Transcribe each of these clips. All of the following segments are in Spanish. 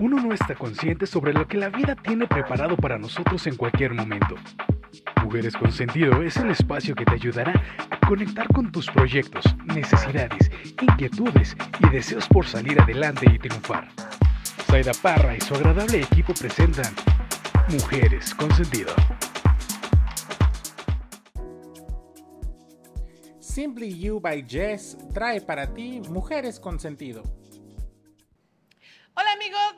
uno no está consciente sobre lo que la vida tiene preparado para nosotros en cualquier momento. Mujeres con Sentido es el espacio que te ayudará a conectar con tus proyectos, necesidades, inquietudes y deseos por salir adelante y triunfar. Zaida Parra y su agradable equipo presentan Mujeres con Sentido. Simply You by Jess trae para ti Mujeres con Sentido.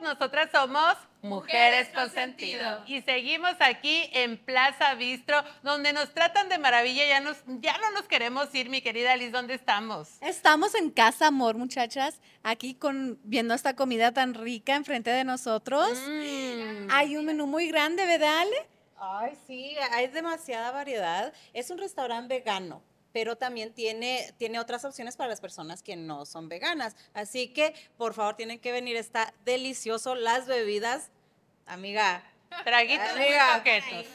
Nosotras somos Mujeres con Sentido y seguimos aquí en Plaza Bistro donde nos tratan de maravilla, ya, nos, ya no nos queremos ir, mi querida Liz, ¿dónde estamos? Estamos en Casa Amor, muchachas, aquí con, viendo esta comida tan rica enfrente de nosotros. Mm. Hay un menú muy grande, ¿verdad, Ale? Ay, sí, hay demasiada variedad. Es un restaurante vegano, pero también tiene, tiene otras opciones para las personas que no son veganas. Así que, por favor, tienen que venir. Está delicioso. Las bebidas, amiga. Traguitos muy Amiga. coquetos.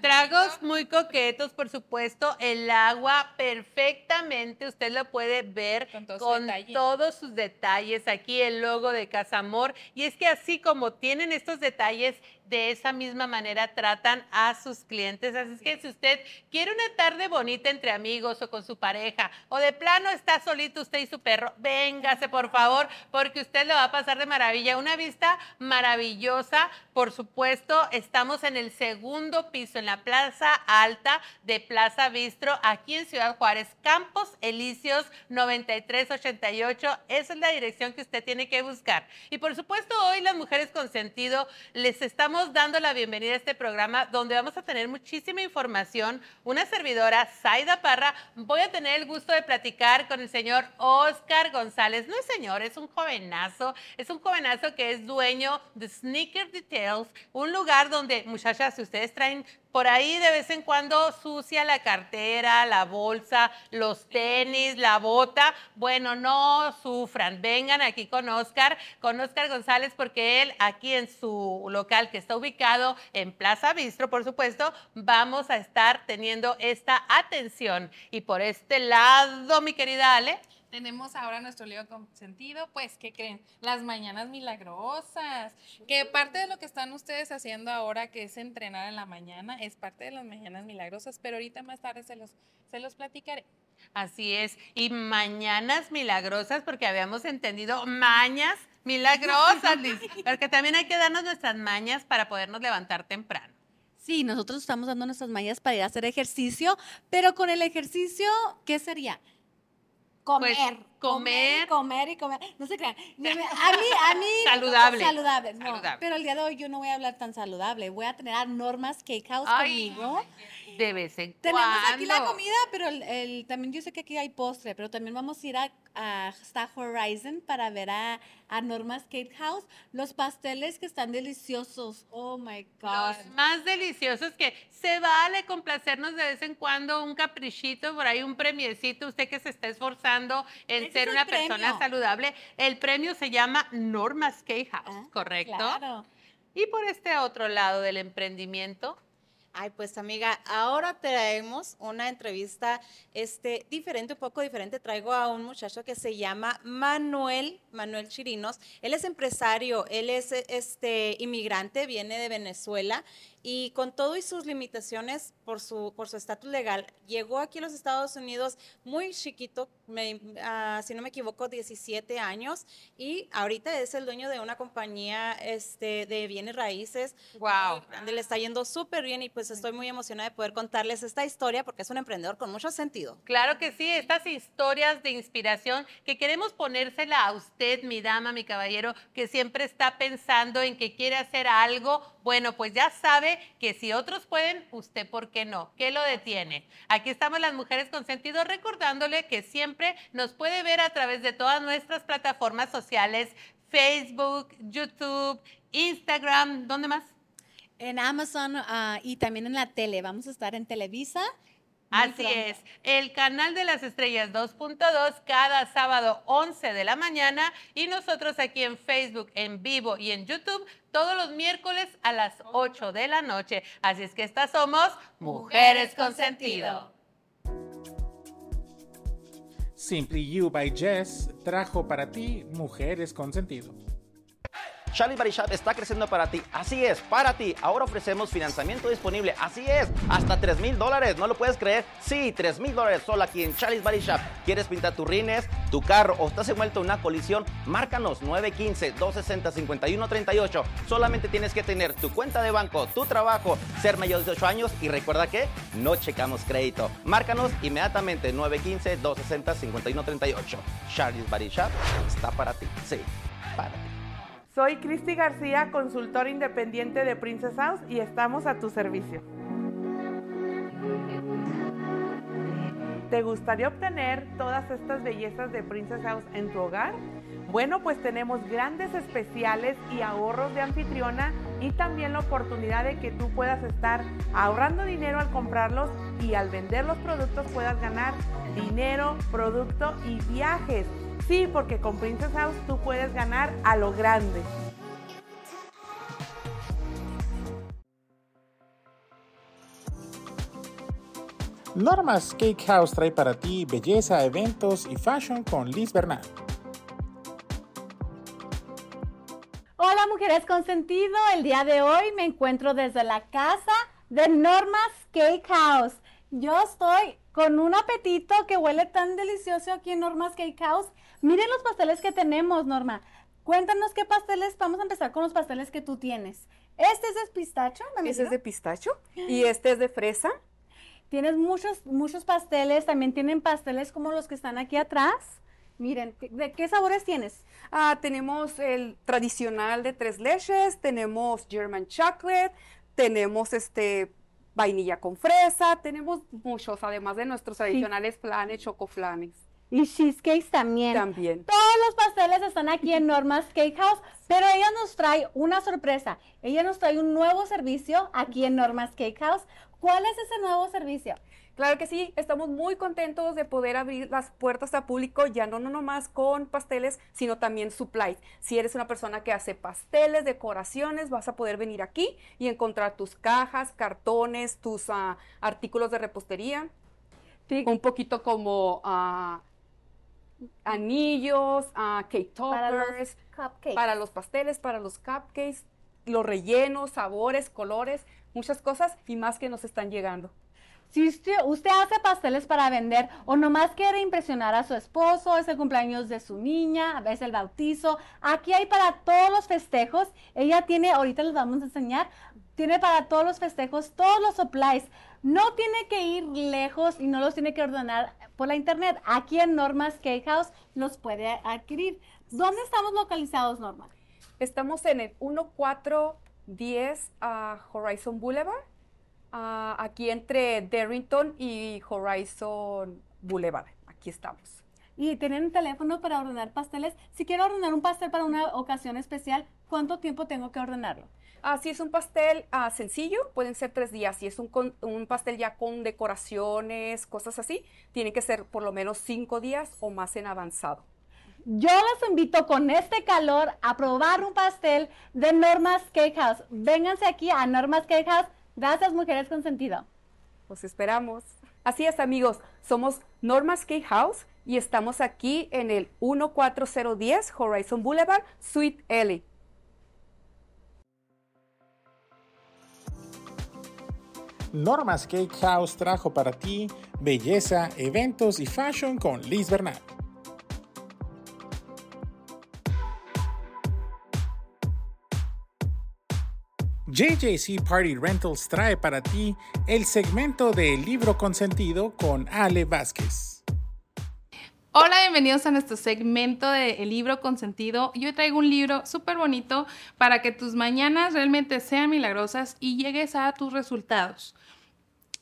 Tragos muy coquetos, por supuesto. El agua perfectamente, usted lo puede ver Con todo todos sus detalles. Aquí el logo de Casa Amor. Y es que así como tienen estos detalles, de esa misma manera tratan a sus clientes. Así es que si usted quiere una tarde bonita entre amigos o con su pareja, o de plano está solito usted y su perro, véngase por favor, porque usted lo va a pasar de maravilla. Una vista maravillosa, por supuesto. Estamos en el segundo piso, en la Plaza Alta de Plaza Bistro, aquí en Ciudad Juárez, Campos Elíseos 9388. Esa es la dirección que usted tiene que buscar. Y por supuesto, hoy las mujeres con sentido les estamos dando la bienvenida a este programa donde vamos a tener muchísima información. Una servidora, Zaida Parra, voy a tener el gusto de platicar con el señor Oscar González. No es señor, es un jovenazo. Es un jovenazo que es dueño de Sneaker Details, un lugar donde, muchachas, si ustedes traen por ahí de vez en cuando sucia la cartera, la bolsa, los tenis, la bota. Bueno, no sufran. Vengan aquí con Oscar, con Oscar González, porque él aquí en su local que está ubicado en Plaza Bistro, por supuesto, vamos a estar teniendo esta atención. Y por este lado, mi querida Ale, Tenemos ahora nuestro libro con sentido, pues, ¿qué creen? Las mañanas milagrosas, que parte de lo que están ustedes haciendo ahora, que es entrenar en la mañana, es parte de las mañanas milagrosas, pero ahorita más tarde se los, se los platicaré. Así es. Y mañanas milagrosas, porque habíamos entendido mañas milagrosas, Liz. Porque también hay que darnos nuestras mañas para podernos levantar temprano. Sí, nosotros estamos dando nuestras mallas para ir a hacer ejercicio, pero con el ejercicio, ¿qué sería? Comer. Pues, comer. comer y comer. No se crean. A mí, a mí. Saludable. Saludable. No, Saludable. pero el día de hoy yo no voy a hablar tan saludable. Voy a tener a Norma's Cake House Ay, conmigo. De vez en Tenemos cuando. aquí la comida, pero el, el- también yo sé que aquí hay postre, pero también vamos a ir a, a Star Horizon para ver a, a Norma's Cake House. Los pasteles que están deliciosos. Oh my God. Los más deliciosos que se vale complacernos de vez en cuando un caprichito, por ahí un premiecito, usted que se está esforzando en Ese ser es una persona saludable. El premio se llama Norma's Cake House, Ah, ¿correcto? Claro. Y por este otro lado del emprendimiento, Ay, pues amiga, ahora traemos una entrevista este, diferente, un poco diferente. Traigo a un muchacho que se llama Manuel, Manuel Chirinos. Él es empresario, él es este, inmigrante, viene de Venezuela y con todo y sus limitaciones por su por su estatus legal, llegó aquí a los Estados Unidos muy chiquito, me- ah, si no me equivoco, 17 años y ahorita es el dueño de una compañía este, de bienes raíces wow. grande, le está yendo súper bien y pues estoy muy emocionada de poder contarles esta historia porque es un emprendedor con mucho sentido. Claro que sí, estas historias de inspiración que queremos ponérsela a usted, mi dama, mi caballero, que siempre está pensando en que quiere hacer algo, bueno, pues ya sabe que si otros pueden, usted por qué no, ¿qué lo detiene? Aquí estamos las mujeres con sentido recordándole que siempre nos puede ver a través de todas nuestras plataformas sociales, Facebook, YouTube, Instagram, ¿dónde más? En Amazon ah, y también en la tele. Vamos a estar en Televisa. Así es, el canal de las estrellas 2.2 cada sábado 11 de la mañana y nosotros aquí en Facebook en vivo y en YouTube todos los miércoles a las 8 de la noche. Así es que estas somos Mujeres con Sentido. Simply You by Jess trajo para ti Mujeres con Sentido. Charlie Body está creciendo para ti. Así es, para ti. Ahora ofrecemos financiamiento disponible. Así es, hasta 3 mil dólares. ¿No lo puedes creer? Sí, 3 mil dólares solo aquí en Charlie's Body. ¿Quieres pintar tus rines, tu carro o estás envuelto en una colisión? Márcanos 915-260-5138. Solamente tienes que tener tu cuenta de banco, tu trabajo, ser mayor de 18 años y recuerda que no checamos crédito. Márcanos inmediatamente 915-260-5138. Charlie's Body Shop está para ti. Sí, para ti. Soy Cristi García, consultor independiente de Princess House y estamos a tu servicio. ¿Te gustaría obtener todas estas bellezas de Princess House en tu hogar? Bueno, pues tenemos grandes especiales y ahorros de anfitriona y también la oportunidad de que tú puedas estar ahorrando dinero al comprarlos y al vender los productos puedas ganar dinero, producto y viajes. Sí, porque con Princess House tú puedes ganar a lo grande. Normas Cake House trae para ti belleza, eventos y fashion con Liz Bernal. Hola mujeres con sentido, el día de hoy me encuentro desde la casa de Norma's Cake House. Yo estoy con un apetito que huele tan delicioso aquí en Norma's Cake House. Miren los pasteles que tenemos, Norma. Cuéntanos qué pasteles, vamos a empezar con los pasteles que tú tienes. Este es de pistacho, ¿me Ese es de pistacho y este es de fresa. Tienes muchos, muchos pasteles, también tienen pasteles como los que están aquí atrás. Miren, ¿de qué sabores tienes? Ah, tenemos el tradicional de tres leches, tenemos German chocolate, tenemos este vainilla con fresa, tenemos muchos, además de nuestros tradicionales flanes, chocoflanes. Y cheesecakes también. También. Todos los pasteles están aquí en Norma's Cake House, pero ella nos trae una sorpresa. Ella nos trae un nuevo servicio aquí en Norma's Cake House. ¿Cuál es ese nuevo servicio? Claro que sí, estamos muy contentos de poder abrir las puertas al público, ya no, no nomás con pasteles, sino también supplies. Si eres una persona que hace pasteles, decoraciones, vas a poder venir aquí y encontrar tus cajas, cartones, tus ah, artículos de repostería. Un poquito como ah, anillos, ah, cake toppers, Para los cupcakes. para los pasteles, para los cupcakes, los rellenos, sabores, colores, muchas cosas y más que nos están llegando. Si usted, usted hace pasteles para vender o nomás quiere impresionar a su esposo, es el cumpleaños de su niña, es el bautizo, aquí hay para todos los festejos. Ella tiene, ahorita les vamos a enseñar, tiene para todos los festejos, todos los supplies. No tiene que ir lejos y no los tiene que ordenar por la internet. Aquí en Norma's Cake House los puede adquirir. ¿Dónde estamos localizados, Norma? Estamos en el 1410 a Horizon Boulevard, ah, aquí entre Darrington y Horizon Boulevard. Aquí estamos. Y tienen un teléfono para ordenar pasteles. Si quiero ordenar un pastel para una ocasión especial, ¿cuánto tiempo tengo que ordenarlo? Ah, si es un pastel ah, sencillo, pueden ser tres días. Si es un, con- un pastel ya con decoraciones, cosas así, tiene que ser por lo menos cinco días o más en avanzado. Yo los invito con este calor a probar un pastel de Norma's Cake House. Vénganse aquí a Norma's Cake House. Gracias, mujeres con sentido. Los esperamos. Así es, amigos. Somos Norma's Cake House y estamos aquí en el 14010 Horizon Boulevard, Suite L. Norma's Cake House trajo para ti belleza, eventos y fashion con Liz Bernal. JJC Party Rentals trae para ti el segmento de Libro Consentido con Ale Vázquez. Hola, bienvenidos a nuestro segmento de El libro consentido. Yo traigo un libro súper bonito para que tus mañanas realmente sean milagrosas y llegues a tus resultados.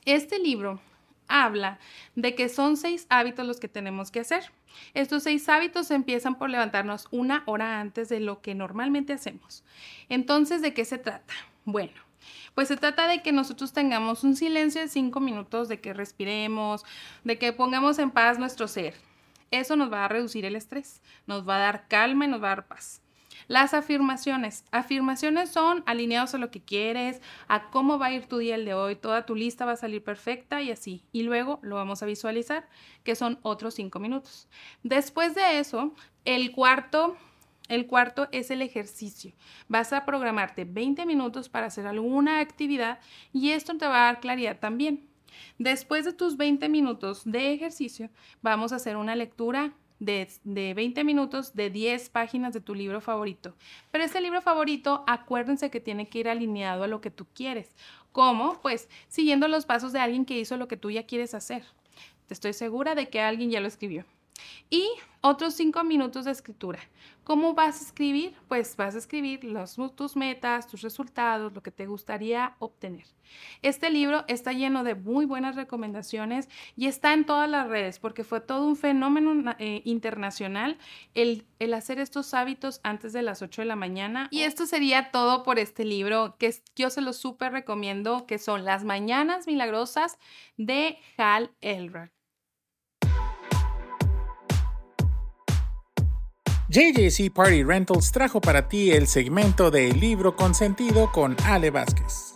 Este libro habla de que son seis hábitos los que tenemos que hacer. Estos seis hábitos empiezan por levantarnos una hora antes de lo que normalmente hacemos. Entonces, ¿de qué se trata? Bueno, pues se trata de que nosotros tengamos un silencio de cinco minutos, de que respiremos, de que pongamos en paz nuestro ser. Eso nos va a reducir el estrés, nos va a dar calma y nos va a dar paz. Las afirmaciones. Afirmaciones son alineados a lo que quieres, a cómo va a ir tu día el de hoy. Toda tu lista va a salir perfecta y así. Y luego lo vamos a visualizar, que son otros cinco minutos. Después de eso, el cuarto El cuarto es el ejercicio. Vas a programarte 20 minutos para hacer alguna actividad y esto te va a dar claridad también. Después de tus 20 minutos de ejercicio, vamos a hacer una lectura de, de, 20 minutos de 10 páginas de tu libro favorito. Pero este libro favorito, acuérdense que tiene que ir alineado a lo que tú quieres. ¿Cómo? Pues siguiendo los pasos de alguien que hizo lo que tú ya quieres hacer. Te estoy segura de que alguien ya lo escribió. Y otros cinco minutos de escritura. ¿Cómo vas a escribir? Pues vas a escribir tus metas, tus resultados, lo que te gustaría obtener. Este libro está lleno de muy buenas recomendaciones y está en todas las redes porque fue todo un fenómeno eh, internacional el, el, hacer estos hábitos antes de las 8 de la mañana. Y esto sería todo por este libro que yo se lo súper recomiendo, que son Las Mañanas Milagrosas de Hal Elrod. JJC Party Rentals trajo para ti el segmento de Libro Consentido con Ale Vázquez.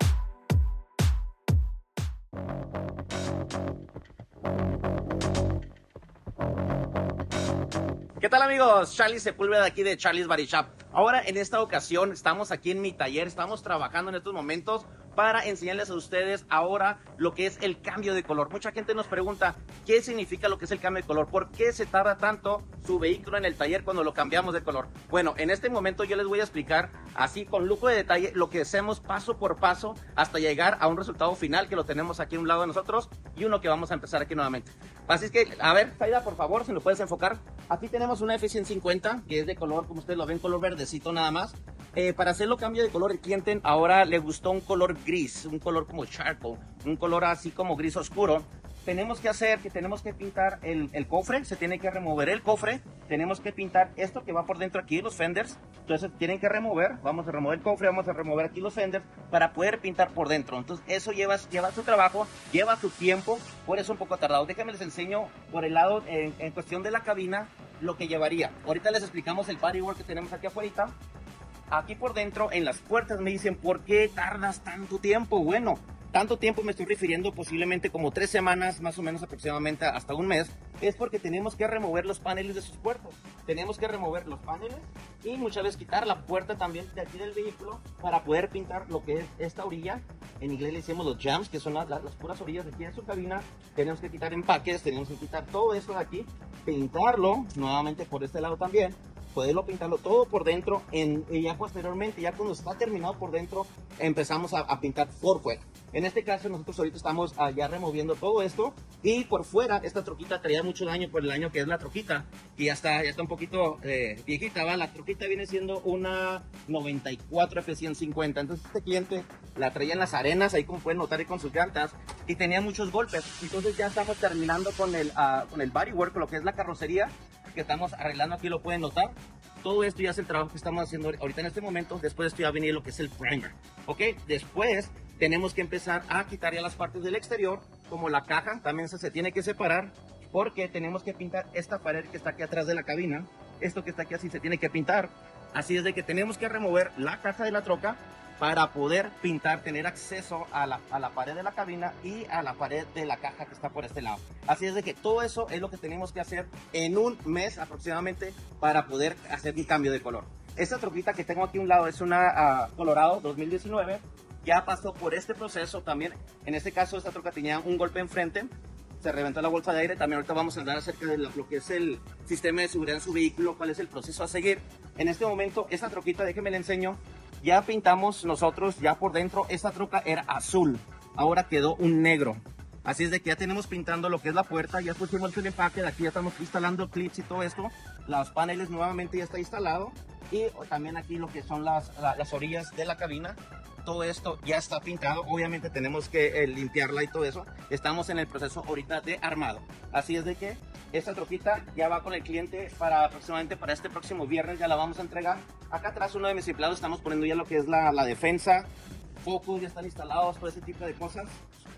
¿Qué tal amigos? Charlie Sepúlveda aquí de Charlie's Body Shop. Ahora en esta ocasión estamos aquí en mi taller, estamos trabajando en estos momentos para enseñarles a ustedes ahora lo que es el cambio de color. Mucha gente nos pregunta qué significa lo que es el cambio de color, por qué se tarda tanto su vehículo en el taller cuando lo cambiamos de color. Bueno, en este momento yo les voy a explicar así con lujo de detalle lo que hacemos paso por paso hasta llegar a un resultado final que lo tenemos aquí a un lado de nosotros y uno que vamos a empezar aquí nuevamente. Así es que, a ver, Saida, por favor, si nos puedes enfocar. Aquí tenemos una F150 que es de color, como ustedes lo ven, color verdecito nada más. Eh, para hacerlo cambio de color, el ahora le gustó un color gris, un color como charcoal, un color así como gris oscuro. Tenemos que hacer que tenemos que pintar el, el, cofre, se tiene que remover el cofre, tenemos que pintar esto que va por dentro aquí, los fenders, entonces tienen que remover, vamos a remover el cofre, vamos a remover aquí los fenders para poder pintar por dentro. Entonces eso lleva, lleva su trabajo, lleva su tiempo, por eso un poco tardado. Déjenme les enseño por el lado, en, en cuestión de la cabina, lo que llevaría. Ahorita les explicamos el bodywork que tenemos aquí afuera aquí por dentro, en las puertas, me dicen, ¿por qué tardas tanto tiempo? Bueno, tanto tiempo me estoy refiriendo posiblemente como tres semanas, más o menos aproximadamente hasta un mes, es porque tenemos que remover los paneles de sus puertas. Tenemos que remover los paneles y muchas veces quitar la puerta también de aquí del vehículo para poder pintar lo que es esta orilla. En inglés le decimos los jams, que son las, las puras orillas de aquí en su cabina. Tenemos que quitar empaques, tenemos que quitar todo esto de aquí, pintarlo nuevamente por este lado también poderlo pintarlo todo por dentro en, y ya posteriormente, ya cuando está terminado por dentro, empezamos a, pintar por fuera. En este caso nosotros ahorita estamos ya removiendo todo esto y por fuera esta troquita traía mucho daño por el año que es la troquita y ya está, ya está un poquito eh, viejita, ¿va? La troquita viene siendo una 94 F150, entonces este cliente la traía en las arenas, ahí como pueden notar y con sus llantas y tenía muchos golpes, entonces ya estamos terminando con el, uh, con el bodywork, lo que es la carrocería que estamos arreglando aquí lo pueden notar. Todo esto ya es el trabajo que estamos haciendo ahorita en este momento. Después esto ya va a venir lo que es el primer. ¿Ok? Después tenemos que empezar a quitar ya las partes del exterior, como la caja, también se tiene que separar porque tenemos que pintar esta pared que está aquí atrás de la cabina. Esto que está aquí así se tiene que pintar. Así es de que tenemos que remover la caja de la troca para poder pintar, tener acceso a la, a la, pared de la cabina y a la pared de la caja que está por este lado. Así es de que todo eso es lo que tenemos que hacer en un mes aproximadamente para poder hacer un cambio de color. Esta troquita que tengo aquí a un lado es una uh, Colorado 2019. Ya pasó por este proceso también. En este caso esta troca tenía un golpe enfrente se reventó la bolsa de aire. También ahorita vamos a hablar acerca de lo que es el sistema de seguridad en su vehículo, cuál es el proceso a seguir. En este momento, esta troquita, déjenme le enseño, ya pintamos nosotros ya por dentro, esta troca era azul, ahora quedó un negro. Así es de que ya tenemos pintando lo que es la puerta, ya pusimos el empaque, de aquí ya estamos instalando clips y todo esto. Los paneles nuevamente ya está instalado y también aquí lo que son las, las orillas de la cabina todo esto ya está pintado. Obviamente tenemos que eh, limpiarla y todo eso. Estamos en el proceso ahorita de armado. Así es de que esta troquita ya va con el cliente para aproximadamente para este próximo viernes. Ya la vamos a entregar. Acá atrás uno de mis empleados estamos poniendo ya lo que es la, defensa. Focos ya están instalados, todo ese tipo de cosas.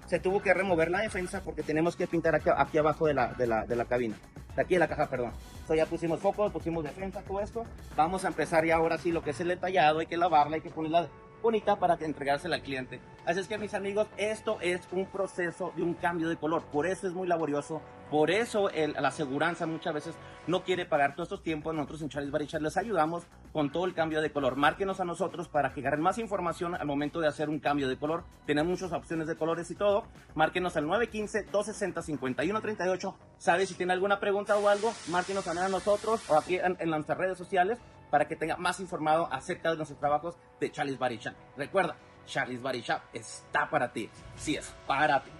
Se tuvo que remover la defensa porque tenemos que pintar aquí, abajo de la cabina. De aquí de la caja, perdón. Entonces ya pusimos focos, pusimos defensa, todo esto. Vamos a empezar ya ahora sí lo que es el detallado. Hay que lavarla, hay que ponerla bonita para entregársela al cliente. Así es que mis amigos, esto es un proceso de un cambio de color, por eso es muy laborioso, por eso el- la aseguranza muchas veces no quiere pagar todos estos tiempos. Nosotros en Charles Barichar les ayudamos con todo el cambio de color. Márquenos a nosotros para que agarren más información al momento de hacer un cambio de color. Tenemos muchas opciones de colores y todo. Márquenos al 915-260-5138. ¿Sabe si tiene alguna pregunta o algo? Márquenos a nosotros o aquí en, en nuestras redes sociales para que tenga más informado acerca de nuestros trabajos de Charles Barichar. Recuerda, Charles Barichar está para ti. Sí es, para ti.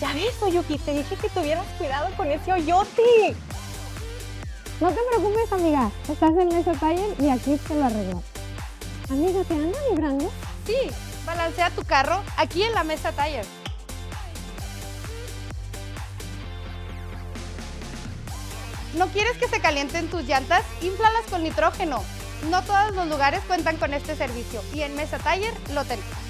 Ya ves, Oyuki, te dije que tuvieras cuidado con ese hoyote. No te preocupes, amiga. Estás en Mesa Taller y aquí te lo arreglo. Amiga, ¿te anda librando? Sí, balancea tu carro aquí en la mesa Tire. ¿No quieres que se calienten tus llantas? Inflalas con nitrógeno. No todos los lugares cuentan con este servicio y en Mesa Tire lo tenemos.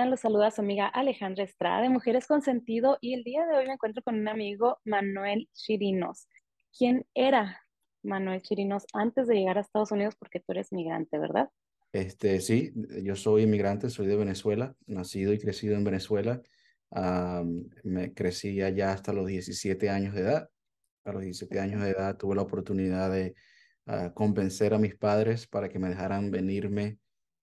Están? Los saluda su amiga Alejandra Estrada de Mujeres con Sentido y el día de hoy me encuentro con un amigo, Manuel Chirinos. ¿Quién era Manuel Chirinos antes de llegar a Estados Unidos? Porque tú eres migrante, ¿verdad? Este, sí, yo soy inmigrante, soy de Venezuela, nacido y crecido en Venezuela. Am, me crecí allá hasta los 17 años de edad. A los 17 años de edad tuve la oportunidad de ah, convencer a mis padres para que me dejaran venirme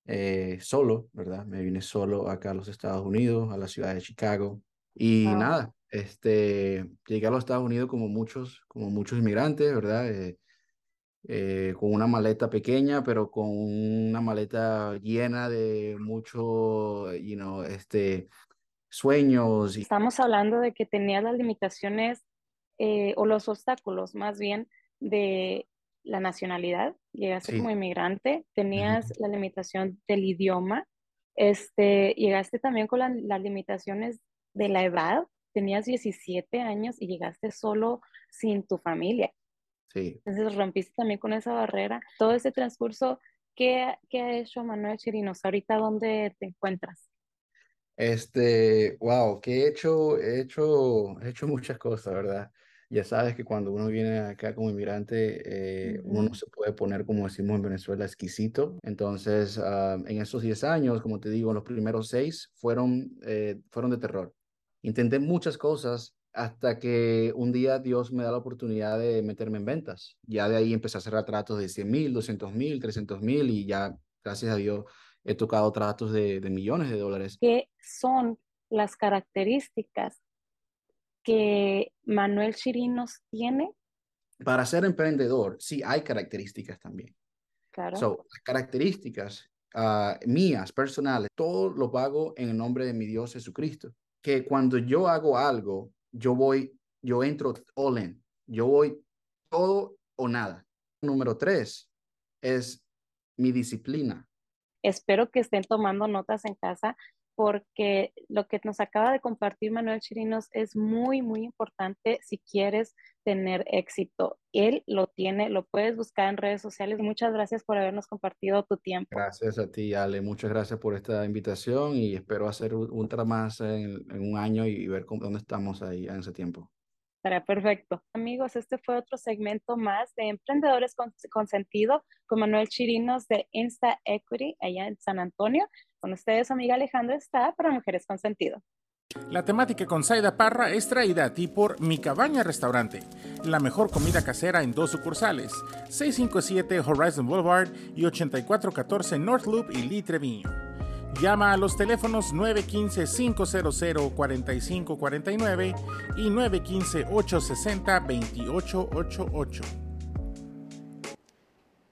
eh, solo, ¿verdad? Me vine solo acá a los Estados Unidos, a la ciudad de Chicago. Y Wow. nada, este, llegué a los Estados Unidos como muchos, como muchos inmigrantes, ¿verdad? Eh, eh, con una maleta pequeña, pero con una maleta llena de mucho, you know, este, sueños y Estamos hablando de que tenías las limitaciones eh, o los obstáculos más bien de la nacionalidad. Llegaste Sí. como inmigrante, tenías la limitación del idioma, este, llegaste también con la- las limitaciones de la edad. Tenías 17 años y llegaste solo sin tu familia. sí. Entonces rompiste también con esa barrera. Todo ese transcurso, ¿qué, qué ha hecho Manuel Chirinos? ¿Ahorita dónde te encuentras? Este, wow, que he hecho, he hecho, he hecho muchas cosas, ¿verdad? Ya sabes que cuando uno viene acá como inmigrante, eh, uno no se puede poner, como decimos en Venezuela, exquisito. Entonces, ah, en esos 10 años, como te digo, los primeros seis fueron, eh, fueron de terror. Intenté muchas cosas hasta que un día Dios me da la oportunidad de meterme en ventas. Ya de ahí empecé a hacer tratos de 100 mil, 200 mil, 300 mil y ya, gracias a Dios, he tocado tratos de, de millones de dólares. ¿Qué son las características que Manuel Chirinos tiene? Para ser emprendedor, sí hay características también. Claro. So, las características ah, mías, personales, todo lo hago en el nombre de mi Dios Jesucristo. Que cuando yo hago algo, yo voy, yo entro all in. Yo voy todo o nada. Número tres es mi disciplina. Espero que estén tomando notas en casa porque lo que nos acaba de compartir Manuel Chirinos es muy, muy importante si quieres tener éxito. Él lo tiene, lo puedes buscar en redes sociales. Muchas gracias por habernos compartido tu tiempo. Gracias a ti, Ale. Muchas gracias por esta invitación y espero hacer un ultra más en, en un año y ver cómo, dónde estamos ahí en ese tiempo. Estará perfecto. Amigos, este fue otro segmento más de Emprendedores con, con Sentido con Manuel Chirinos de Insta Equity allá en San Antonio. Con ustedes, amiga Alejandra está para Mujeres con Sentido. La temática con Saida Parra es traída a ti por Mi Cabaña Restaurante, la mejor comida casera en dos sucursales, 657 Horizon Boulevard y 8414 North Loop y Lee Treviño. Llama a los teléfonos 915-500-4549 y 915-860-2888.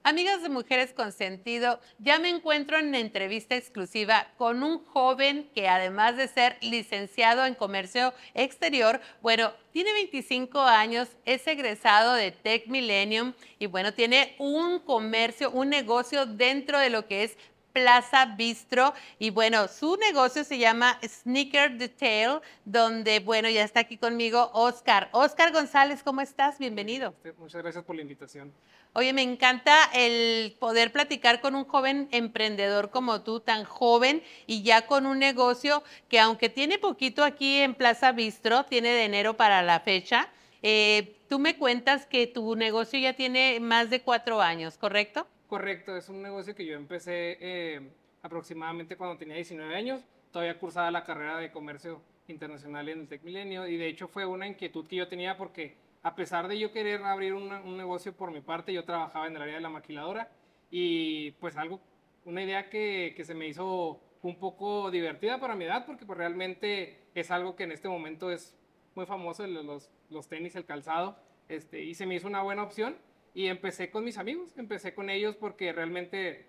Amigas de Mujeres con Sentido, ya me encuentro en entrevista exclusiva con un joven que además de ser licenciado en comercio exterior, bueno, tiene 25 años, es egresado de Tech Millennium y bueno, tiene un comercio, un negocio dentro de lo que es Plaza Bistro. Y bueno, su negocio se llama Sneaker Detail, donde, bueno, ya está aquí conmigo Oscar. Oscar González, ¿cómo estás? Bienvenido. Muchas gracias por la invitación. Oye, me encanta el poder platicar con un joven emprendedor como tú, tan joven y ya con un negocio que aunque tiene poquito aquí en Plaza Bistro, tiene de enero para la fecha, eh, tú me cuentas que tu negocio ya tiene más de cuatro años, ¿correcto? Correcto, es un negocio que yo empecé eh, aproximadamente cuando tenía 19 años, todavía cursaba la carrera de comercio internacional en el Tec Milenio y de hecho fue una inquietud que yo tenía porque a pesar de yo querer abrir un negocio por mi parte, yo trabajaba en el área de la maquiladora y pues algo, una idea que, que, se me hizo un poco divertida para mi edad porque pues realmente es algo que en este momento es muy famoso, los, los tenis, el calzado, este, y se me hizo una buena opción y empecé con mis amigos, empecé con ellos porque realmente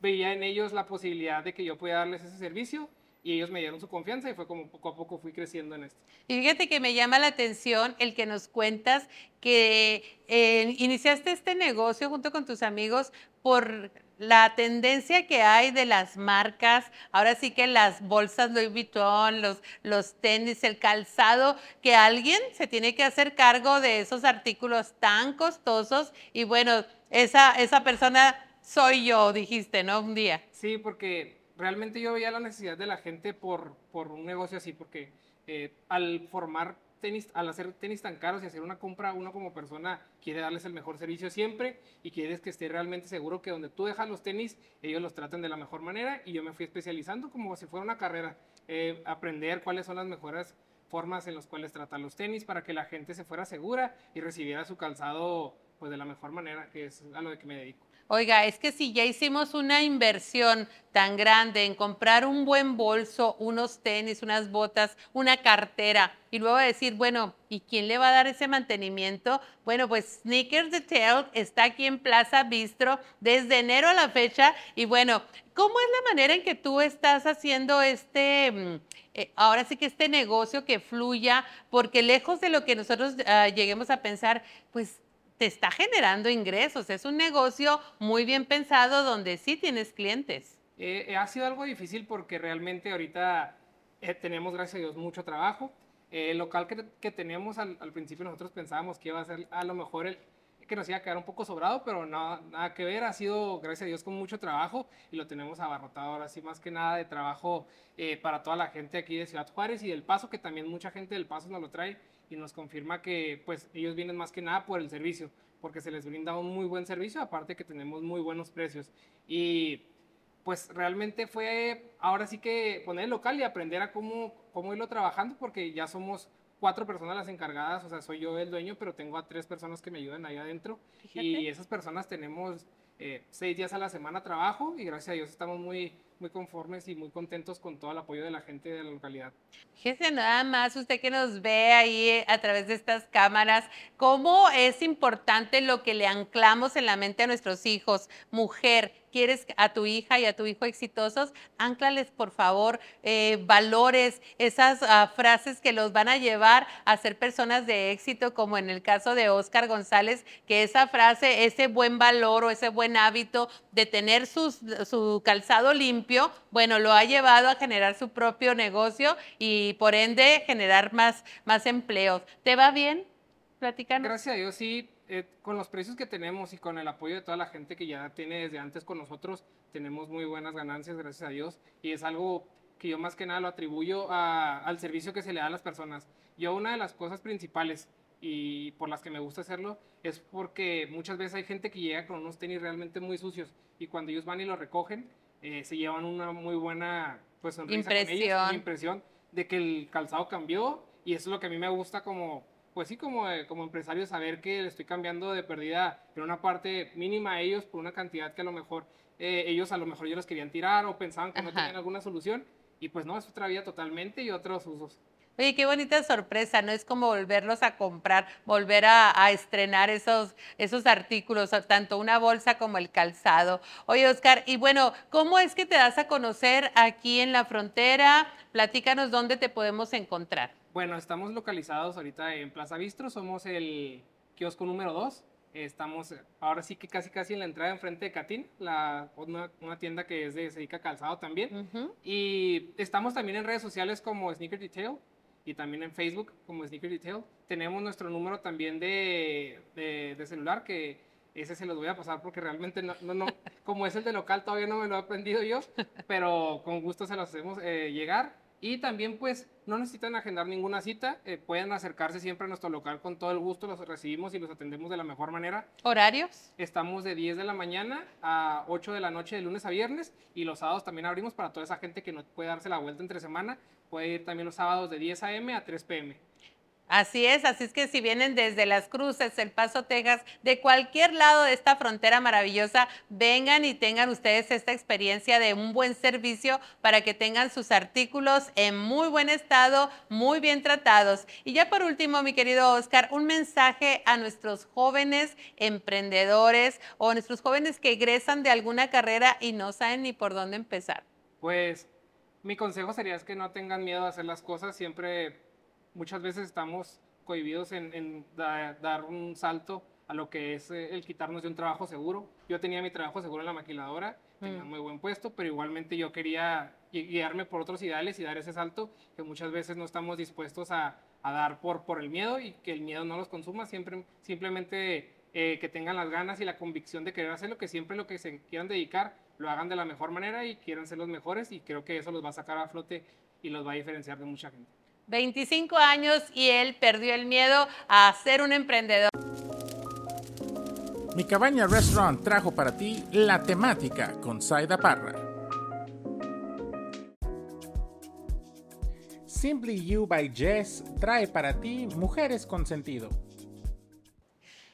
veía en ellos la posibilidad de que yo pudiera darles ese servicio y ellos me dieron su confianza y fue como poco a poco fui creciendo en esto. Y fíjate que me llama la atención el que nos cuentas que eh, iniciaste este negocio junto con tus amigos por la tendencia que hay de las marcas, ahora sí que las bolsas Louis Vuitton, los, los tenis, el calzado, que alguien se tiene que hacer cargo de esos artículos tan costosos y bueno, esa, esa persona soy yo, dijiste, ¿no? Un día. Sí, porque realmente yo veía la necesidad de la gente por, por un negocio así, porque eh, al formar tenis, al hacer tenis tan caros y hacer una compra, uno como persona quiere darles el mejor servicio siempre y quieres que esté realmente seguro que donde tú dejas los tenis, ellos los traten de la mejor manera y yo me fui especializando como si fuera una carrera, eh, aprender cuáles son las mejores formas en las cuales tratar los tenis para que la gente se fuera segura y recibiera su calzado pues de la mejor manera, que es a lo de que me dedico. Oiga, es que si ya hicimos una inversión tan grande en comprar un buen bolso, unos tenis, unas botas, una cartera, y luego decir, bueno, ¿y quién le va a dar ese mantenimiento? Bueno, pues Sneakers Detail está aquí en Plaza Bistro desde enero a la fecha. Y bueno, ¿cómo es la manera en que tú estás haciendo este, mm, eh, ahora sí que este negocio que fluya? Porque lejos de lo que nosotros ah, lleguemos a pensar, pues te está generando ingresos. Es un negocio muy bien pensado donde sí tienes clientes. Eh, ha sido algo difícil porque realmente ahorita eh, tenemos, gracias a Dios, mucho trabajo. Eh, el local que, que teníamos al, principio nosotros pensábamos que iba a ser a lo mejor el que nos iba a quedar un poco sobrado, pero nada, nada que ver. Ha sido, gracias a Dios, con mucho trabajo y lo tenemos abarrotado ahora sí, más que nada de trabajo para toda la gente aquí de Ciudad Juárez y del Paso, que también mucha gente del Paso nos lo trae y nos confirma que pues ellos vienen más que nada por el servicio, porque se les brinda un muy buen servicio, aparte que tenemos muy buenos precios. Y pues realmente fue ahora sí que poner el local y aprender a cómo, cómo irlo trabajando, porque ya somos cuatro personas las encargadas, o sea, soy yo el dueño, pero tengo a tres personas que me ayudan ahí adentro. Y esas personas tenemos eh, seis días a la semana trabajo y gracias a Dios estamos muy, muy conformes y muy contentos con todo el apoyo de la gente de la localidad. Fíjese nada más, usted que nos ve ahí eh, a través de estas cámaras, cómo es importante lo que le anclamos en la mente a nuestros hijos, mujer, quieres a tu hija y a tu hijo exitosos, anclales por favor eh, valores, esas ah, frases que los van a llevar a ser personas de éxito, como en el caso de Oscar González, que esa frase, ese buen valor o ese buen hábito de tener su calzado limpio, bueno, lo ha llevado a generar su propio negocio y por ende generar más, más empleos. ¿Te va bien? Platícanos. Gracias a Dios, sí eh, con los precios que tenemos y con el apoyo de toda la gente que ya tiene desde antes con nosotros, tenemos muy buenas ganancias, gracias a Dios. Y es algo que yo más que nada lo atribuyo al servicio que se le da a las personas. Yo una de las cosas principales y por las que me gusta hacerlo es porque muchas veces hay gente que llega con unos tenis realmente muy sucios y cuando ellos van y los recogen, eh, se llevan una muy buena pues, sonrisa impresión. con ellos, una impresión de que el calzado cambió y eso es lo que a mí me gusta como pues sí, como, eh, como empresario, saber que le estoy cambiando de pérdida en una parte mínima a ellos por una cantidad que a lo mejor eh, ellos a lo mejor ya los querían tirar o pensaban que no tenían alguna solución. Y pues no, es otra vida totalmente y otros usos. Oye, qué bonita sorpresa, ¿no? Es como volverlos a comprar, volver a, a, estrenar esos, esos artículos, tanto una bolsa como el calzado. Oye, Oscar, y bueno, ¿cómo es que te das a conocer aquí en la frontera? Platícanos dónde te podemos encontrar. Bueno, estamos localizados ahorita en Plaza Bistro, somos el kiosco número 2. Estamos ahora sí que casi casi en la entrada enfrente de Catín, la, una, una tienda que es de, se dedica a calzado también. Y estamos también en redes sociales como Sneaker Detail y también en Facebook como Sneaker Detail. Tenemos nuestro número también de, de, de celular que ese se los voy a pasar porque realmente no, no, no, como es el de local todavía no me lo he aprendido yo, pero con gusto se los hacemos eh, llegar. Y también pues no necesitan agendar ninguna cita, eh, pueden acercarse siempre a nuestro local con todo el gusto, los recibimos y los atendemos de la mejor manera. ¿Horarios? Estamos de 10 de la mañana a 8 de la noche de lunes a viernes y los sábados también abrimos para toda esa gente que no puede darse la vuelta entre semana, puede ir también los sábados de 10 a.m. a 3 p.m. Así es, así es que si vienen desde Las Cruces, El Paso, Texas, de cualquier lado de esta frontera maravillosa, vengan y tengan ustedes esta experiencia de un buen servicio para que tengan sus artículos en muy buen estado, muy bien tratados. Y ya por último, mi querido Oscar, un mensaje a nuestros jóvenes emprendedores o a nuestros jóvenes que egresan de alguna carrera y no saben ni por dónde empezar. Pues mi consejo sería es que no tengan miedo a hacer las cosas, siempre muchas veces estamos cohibidos en, en da- dar un salto a lo que es eh, el quitarnos de un trabajo seguro. Yo tenía mi trabajo seguro en la maquiladora, tenía Mm. un muy buen puesto, pero igualmente yo quería gui- guiarme por otros ideales y dar ese salto que muchas veces no estamos dispuestos a, a dar por, por el miedo y que el miedo no los consuma, siempre, simplemente eh, que tengan las ganas y la convicción de querer hacerlo, que siempre lo que se quieran dedicar lo hagan de la mejor manera y quieran ser los mejores y creo que eso los va a sacar a flote y los va a diferenciar de mucha gente. 25 años y él perdió el miedo a ser un emprendedor. Mi Cabaña Restaurant trajo para ti la temática con Saida Parra. Simply You by Jess trae para ti Mujeres con Sentido.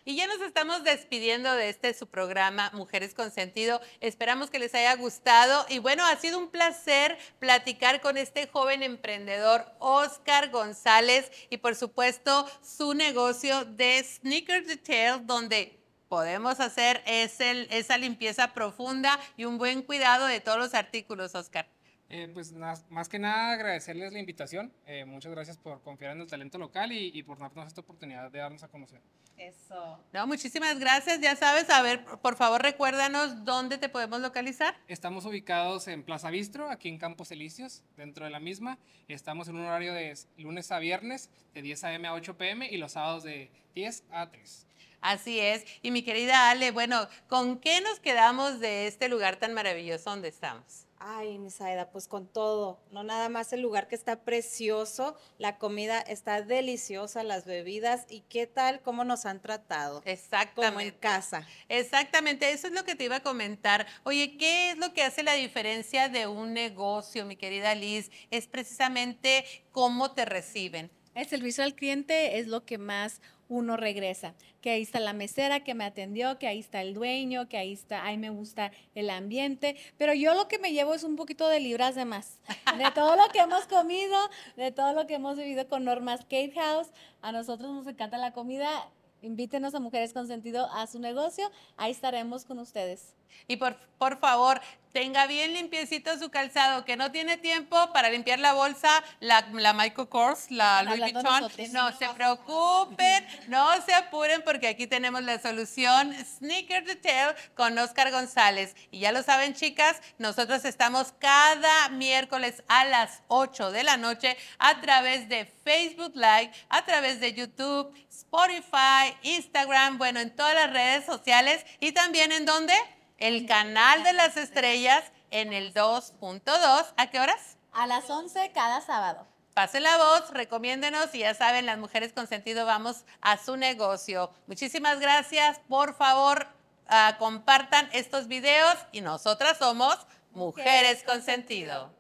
Y ya nos estamos despidiendo de este su programa Mujeres con Sentido. Esperamos que les haya gustado. Y bueno, ha sido un placer platicar con este joven emprendedor, Oscar González, y por supuesto su negocio de Sneaker Detail, donde podemos hacer esa limpieza profunda y un buen cuidado de todos los artículos, Oscar. Eh, pues más que nada agradecerles la invitación. Eh, muchas gracias por confiar en el talento local y, y por darnos esta oportunidad de darnos a conocer. Eso. No, muchísimas gracias. Ya sabes, a ver, por favor, recuérdanos dónde te podemos localizar. Estamos ubicados en Plaza Bistro, aquí en Campos Elíseos, dentro de la misma. Estamos en un horario de lunes a viernes, de 10 a.m. a 8 p.m. y los sábados de 10 a 3. Así es. Y mi querida Ale, bueno, ¿con qué nos quedamos de este lugar tan maravilloso donde estamos? Ay, Miss Aida, pues con todo, no nada más el lugar que está precioso, la comida está deliciosa, las bebidas y qué tal, cómo nos han tratado. Exactamente. Como en casa. Exactamente, eso es lo que te iba a comentar. Oye, ¿qué es lo que hace la diferencia de un negocio, mi querida Liz? Es precisamente cómo te reciben. El servicio al cliente es lo que más uno regresa. Que ahí está la mesera que me atendió, que ahí está el dueño, que ahí está, ahí me gusta el ambiente. Pero yo lo que me llevo es un poquito de libras de más. De todo lo que hemos comido, de todo lo que hemos vivido con Normas Cake House. A nosotros nos encanta la comida. Invítenos a Mujeres con Sentido a su negocio. Ahí estaremos con ustedes. Y por, por favor, tenga bien limpiecito su calzado, que no tiene tiempo para limpiar la bolsa, la, la Michael Kors, la Louis Vuitton. No se preocupen, no se apuren, porque aquí tenemos la solución Sneaker Detail con Oscar González. Y ya lo saben, chicas, nosotros estamos cada miércoles a las 8 de la noche a través de Facebook Live, a través de YouTube, Spotify, Instagram, bueno, en todas las redes sociales y también en donde? El canal de las estrellas en el 2.2. ¿A qué horas? A las 11 cada sábado. Pase la voz, recomiéndenos y ya saben, las mujeres con sentido vamos a su negocio. Muchísimas gracias. Por favor, ah, compartan estos videos y nosotras somos Mujeres con Sentido.